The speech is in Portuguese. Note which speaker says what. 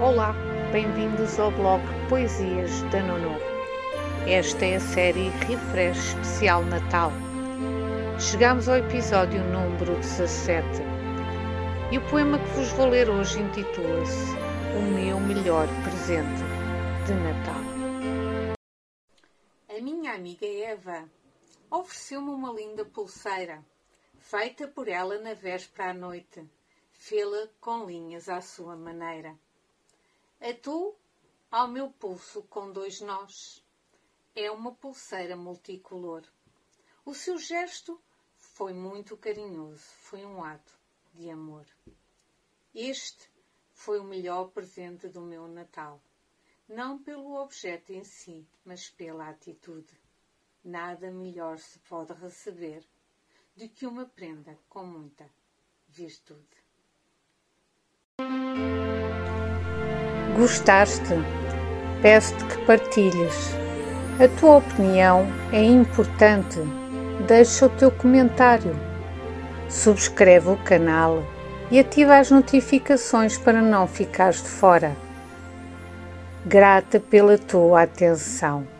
Speaker 1: Olá, bem-vindos ao blog Poesias da Nono. Esta é a série Refresh Especial Natal. Chegamos ao episódio número 17 e o poema que vos vou ler hoje intitula-se O Meu Melhor Presente de Natal.
Speaker 2: A minha amiga Eva ofereceu-me uma linda pulseira, feita por ela na véspera à noite. Fê-la com linhas à sua maneira. Atu ao meu pulso com dois nós. É uma pulseira multicolor. O seu gesto foi muito carinhoso, foi um ato de amor. Este foi o melhor presente do meu Natal. Não pelo objeto em si, mas pela atitude. Nada melhor se pode receber do que uma prenda com muita virtude.
Speaker 1: Gostaste? Peço-te que partilhes. A tua opinião é importante. Deixa o teu comentário. Subscreve o canal e ativa as notificações para não ficares de fora. Grata pela tua atenção.